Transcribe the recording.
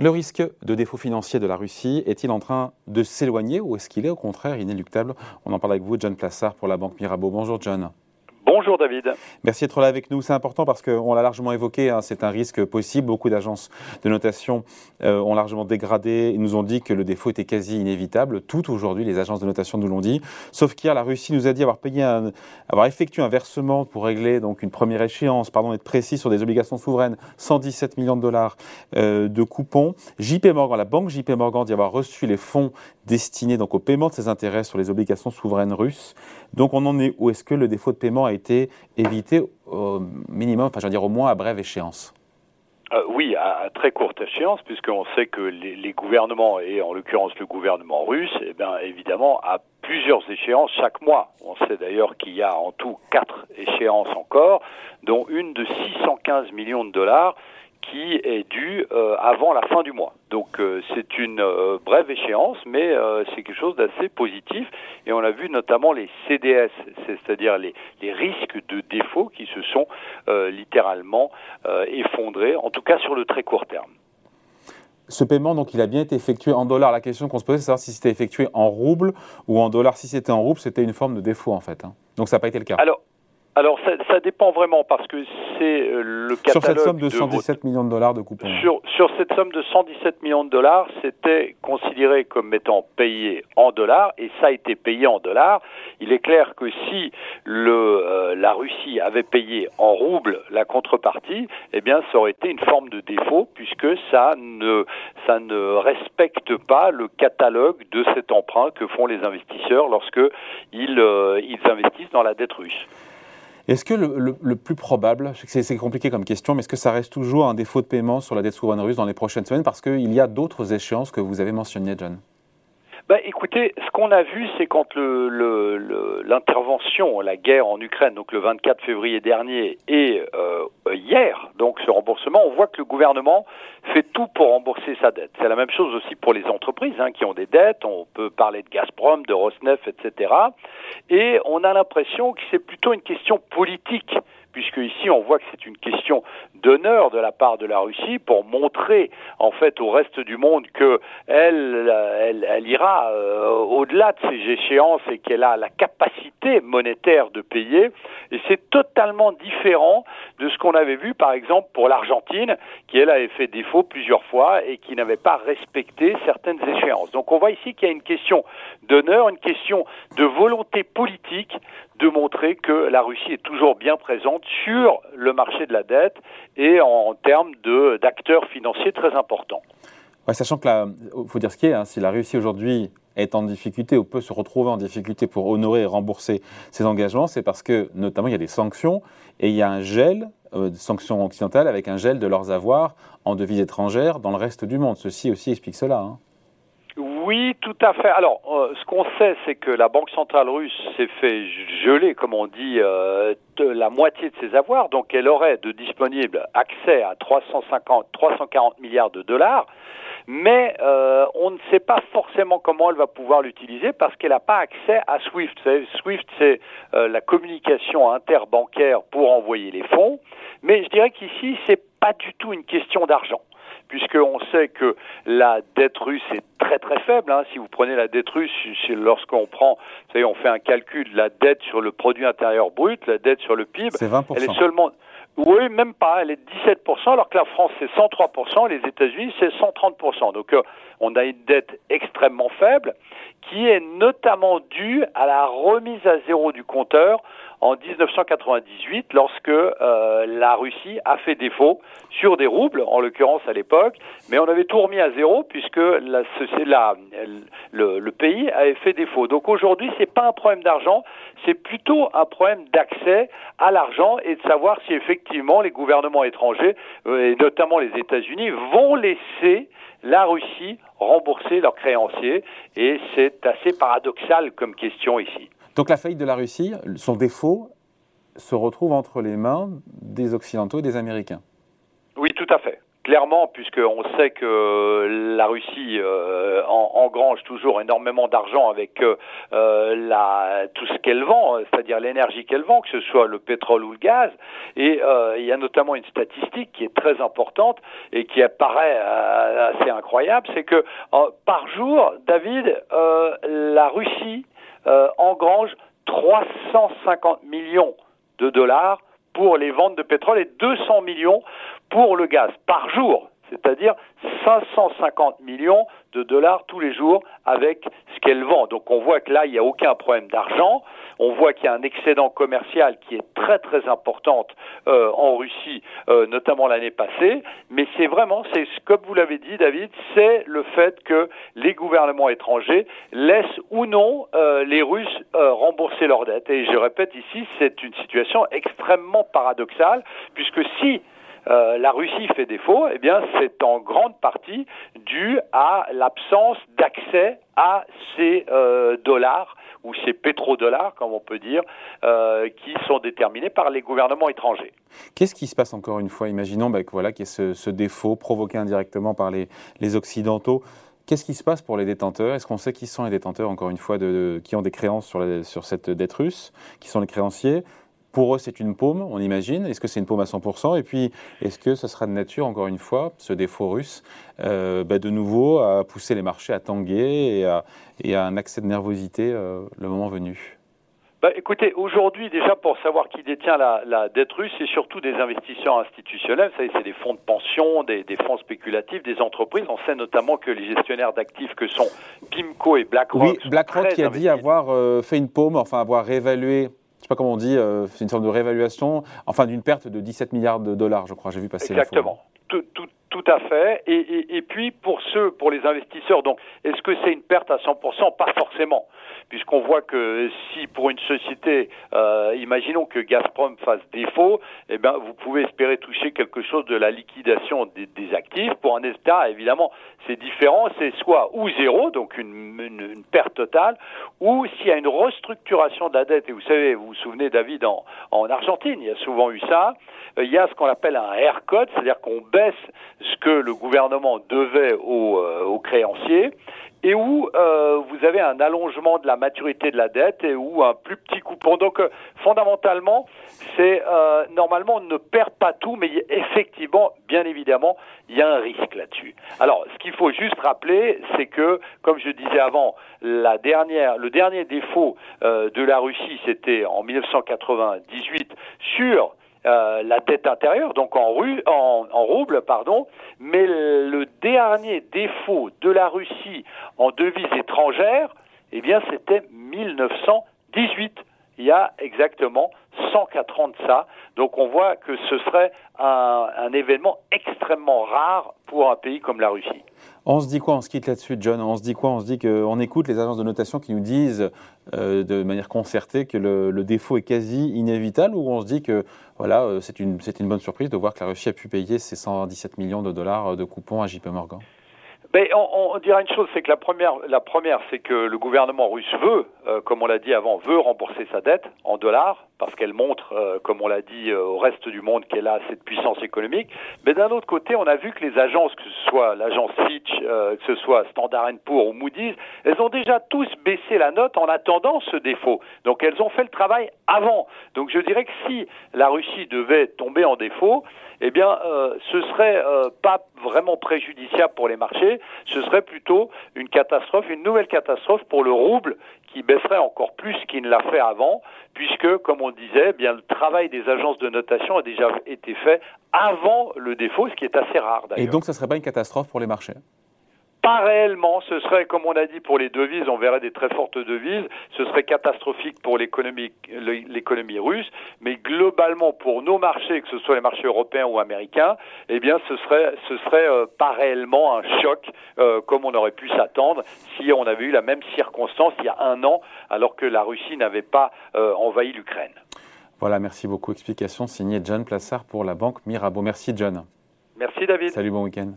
Le risque de défaut financier de la Russie est-il en train de s'éloigner ou est-ce qu'il est au contraire inéluctable? On en parle avec vous, John Plassard, pour la Banque Mirabeau. Bonjour John. Bonjour David. Merci d'être là avec nous. C'est important parce qu'on l'a largement évoqué, hein, c'est un risque possible. Beaucoup d'agences de notation euh, ont largement dégradé et nous ont dit que le défaut était quasi inévitable. Tout aujourd'hui, les agences de notation nous l'ont dit. Sauf qu'hier, la Russie nous a dit avoir payé un, avoir effectué un versement pour régler donc une première échéance, pardon, être précis sur des obligations souveraines, 117 millions de dollars euh, de coupons. JP Morgan, la banque JP Morgan dit avoir reçu les fonds destinés donc au paiement de ses intérêts sur les obligations souveraines russes. Donc on en est où? Est-ce que le défaut de paiement a été évité au minimum, enfin je veux dire au moins à brève échéance euh, oui, à, très courte échéance, puisqu'on sait que les, gouvernements, et en l'occurrence le gouvernement russe, eh bien, évidemment, a plusieurs échéances chaque mois. On sait d'ailleurs qu'il y a en tout quatre échéances encore, dont une de 615 millions de dollars qui est due euh, avant la fin du mois. Donc euh, c'est une euh, brève échéance, mais c'est quelque chose d'assez positif. Et on a vu notamment les CDS, c'est-à-dire les, les, risques de défaut qui se sont littéralement effondrés, en tout cas sur le très court terme. Ce paiement, donc, il a bien été effectué en dollars. La question qu'on se posait, c'est savoir si c'était effectué en roubles ou en dollars. Si c'était en roubles, c'était une forme de défaut, en fait. Hein. Donc, ça n'a pas été le cas. Alors, alors ça, ça, dépend vraiment parce que c'est euh, le catalogue. Sur cette somme de 117 millions de dollars de coupons. Sur, sur cette somme de 117 millions de dollars, c'était considéré comme étant payé en dollars et ça a été payé en dollars. Il est clair que si le, euh, la Russie avait payé en roubles la contrepartie, eh bien ça aurait été une forme de défaut puisque ça ne, ça ne respecte pas le catalogue de cet emprunt que font les investisseurs lorsque ils, euh, ils investissent dans la dette russe. Est-ce que le, plus probable, c'est compliqué comme question, mais est-ce que ça reste toujours un défaut de paiement sur la dette souveraine russe dans les prochaines semaines Parce qu'il y a d'autres échéances que vous avez mentionnées, John? Bah, écoutez, ce qu'on a vu, c'est quand l'intervention, la guerre en Ukraine, donc le 24 février dernier et euh, hier, donc ce remboursement, on voit que le gouvernement fait tout pour rembourser sa dette. C'est la même chose aussi pour les entreprises hein, qui ont des dettes. On peut parler de Gazprom, de Rosneft, etc. Et on a l'impression que c'est plutôt une question politique puisque ici on voit que c'est une question d'honneur de la part de la Russie pour montrer en fait au reste du monde que elle, ira euh, au-delà de ces échéances et qu'elle a la capacité monétaire de payer. Et c'est totalement différent de ce qu'on avait vu par exemple pour l'Argentine, qui elle avait fait défaut plusieurs fois et qui n'avait pas respecté certaines échéances. Donc on voit ici qu'il y a une question d'honneur, une question de volonté politique de montrer que la Russie est toujours bien présente sur le marché de la dette et en, termes d'acteurs financiers très importants. sachant que, il faut dire ce qui est, hein, si la Russie aujourd'hui est en difficulté ou peut se retrouver en difficulté pour honorer et rembourser ses engagements, c'est parce que notamment il y a des sanctions et il y a un gel, euh, sanctions occidentales avec un gel de leurs avoirs en devises étrangères dans le reste du monde. Ceci aussi explique cela. Hein. Oui, tout à fait. Alors, euh, ce qu'on sait, c'est que la Banque centrale russe s'est fait geler, comme on dit, euh, la moitié de ses avoirs. Donc, elle aurait de disponible accès à 350, 340 milliards de dollars. Mais euh, on ne sait pas forcément comment elle va pouvoir l'utiliser parce qu'elle n'a pas accès à SWIFT. SWIFT, c'est la communication interbancaire pour envoyer les fonds. Mais je dirais qu'ici, c'est pas du tout une question d'argent puisqu'on sait que la dette russe est très très faible. Hein. Si vous prenez la dette russe, lorsqu'on prend, vous savez, on fait un calcul, la dette sur le produit intérieur brut, la dette sur le PIB, elle est seulement... Oui, même pas. Elle est de 17%, alors que la France, c'est 103%, les États-Unis, c'est 130%. Donc, euh, on a une dette extrêmement faible qui est notamment due à la remise à zéro du compteur en 1998 lorsque euh, la Russie a fait défaut sur des roubles, en l'occurrence à l'époque, mais on avait tout remis à zéro puisque le, pays avait fait défaut. Donc aujourd'hui, c'est pas un problème d'argent, c'est plutôt un problème d'accès à l'argent et de savoir si effectivement les gouvernements étrangers, euh, et notamment les États-Unis, vont laisser la Russie rembourser leurs créanciers. Et c'est assez paradoxal comme question ici. Donc la faillite de la Russie, son défaut, se retrouve entre les mains des Occidentaux et des Américains. Oui, tout à fait clairement, puisqu'on sait que la Russie euh, engrange toujours énormément d'argent avec euh, la, tout ce qu'elle vend, c'est-à-dire l'énergie qu'elle vend, que ce soit le pétrole ou le gaz. Et il y a notamment une statistique qui est très importante et qui apparaît assez incroyable, c'est que par jour, David, la Russie engrange 350 millions de dollars pour les ventes de pétrole et 200 millions pour le gaz par jour, c'est-à-dire 550 millions de dollars tous les jours avec ce qu'elle vend. Donc on voit que là, il n'y a aucun problème d'argent. On voit qu'il y a un excédent commercial qui est très très important euh, en Russie, euh, notamment l'année passée. Mais c'est vraiment, c'est comme vous l'avez dit, David, c'est le fait que les gouvernements étrangers laissent ou non euh, les Russes rembourser leurs dettes. Et je répète ici, c'est une situation extrêmement paradoxale, puisque si euh, la Russie fait défaut, eh c'est en grande partie dû à l'absence d'accès à ces euh, dollars ou ces pétrodollars, comme on peut dire, euh, qui sont déterminés par les gouvernements étrangers. Qu'est-ce qui se passe encore une fois? Imaginons bah, voilà, qu'il y ait ce, défaut provoqué indirectement par les, Occidentaux. Qu'est-ce qui se passe pour les détenteurs? Est-ce qu'on sait qui sont les détenteurs, encore une fois, qui ont des créances sur cette dette russe? Qui sont les créanciers? Pour eux, c'est une paume, on imagine. Est-ce que c'est une paume à 100% Et puis, est-ce que ce sera de nature, encore une fois, ce défaut russe, euh, bah, de nouveau à pousser les marchés à tanguer et à, un accès de nervosité euh, le moment venu? Bah, écoutez, aujourd'hui, déjà, pour savoir qui détient la, dette russe, c'est surtout des investisseurs institutionnels. Vous savez, c'est des fonds de pension, des, fonds spéculatifs, des entreprises. On sait notamment que les gestionnaires d'actifs que sont PIMCO et BlackRock. Oui, BlackRock qui a dit avoir euh, fait une paume, enfin avoir réévalué je sais pas comment on dit, euh, c'est une sorte de réévaluation, enfin d'une perte de 17 milliards de dollars, je crois. J'ai vu passer Exactement. Tout, à fait. Et, puis pour ceux, pour les investisseurs, donc est-ce que c'est une perte à 100% Pas forcément puisqu'on voit que si pour une société, euh, imaginons que Gazprom fasse défaut, eh bien, vous pouvez espérer toucher quelque chose de la liquidation des, actifs. Pour un État, évidemment, c'est différent, c'est soit ou zéro, donc une, perte totale, ou s'il y a une restructuration de la dette, et vous savez, vous vous souvenez, David, en, en Argentine, il y a souvent eu ça, euh, il y a ce qu'on appelle un haircut, c'est-à-dire qu'on baisse ce que le gouvernement devait aux, euh, créanciers, et où euh, vous avez un allongement de la maturité de la dette et où un plus petit coupon. Donc euh, fondamentalement, c'est normalement on ne perd pas tout, mais effectivement, bien évidemment, il y a un risque là-dessus. Alors, ce qu'il faut juste rappeler, c'est que, comme je disais avant, la dernière, le dernier défaut de la Russie, c'était en 1998 sur euh, la dette intérieure, donc en, rouble, pardon, mais le dernier défaut de la Russie en devises étrangères, eh bien, c'était 1918 il y a exactement 104 ans de ça. Donc on voit que ce serait un, événement extrêmement rare pour un pays comme la Russie. On se dit quoi? On se quitte là-dessus, John. On se dit quoi? On se dit qu'on écoute les agences de notation qui nous disent euh, de manière concertée que le, le, défaut est quasi inévitable, ou on se dit que voilà, euh, c'est une, une bonne surprise de voir que la Russie a pu payer ses 117 millions de dollars de coupons à JP Morgan? Ben, on, on, dirait une chose, c'est que la première, la première, c'est que le gouvernement russe veut, euh, comme on l'a dit avant, veut rembourser sa dette en dollars parce qu'elle montre, euh, comme on l'a dit euh, au reste du monde, qu'elle a cette puissance économique. Mais d'un autre côté, on a vu que les agences, que ce soit l'agence Fitch, que ce soit Standard Poor's ou Moody's, elles ont déjà tous baissé la note en attendant ce défaut. Donc elles ont fait le travail avant. Donc je dirais que si la Russie devait tomber en défaut, eh bien, euh, ce serait euh, pas vraiment préjudiciable pour les marchés, ce serait plutôt une catastrophe, une nouvelle catastrophe pour le rouble qui baisserait encore plus qu'il ne l'a fait avant, puisque, comme on disait, eh bien le travail des agences de notation a déjà été fait avant le défaut, ce qui est assez rare d'ailleurs. Et donc, ça ne serait pas une catastrophe pour les marchés? Pas réellement, ce serait, comme on a dit pour les devises, on verrait des très fortes devises, ce serait catastrophique pour l'économie, l'économie russe, mais globalement pour nos marchés, que ce soit les marchés européens ou américains, eh bien ce serait, ce serait euh, pas réellement un choc euh, comme on aurait pu s'attendre si on avait eu la même circonstance il y a un an, alors que la Russie n'avait pas euh, envahi l'Ukraine. Voilà, merci beaucoup. Explication signée John Plassard pour la banque Mirabeau. Merci John. Merci David. Salut, bon week-end.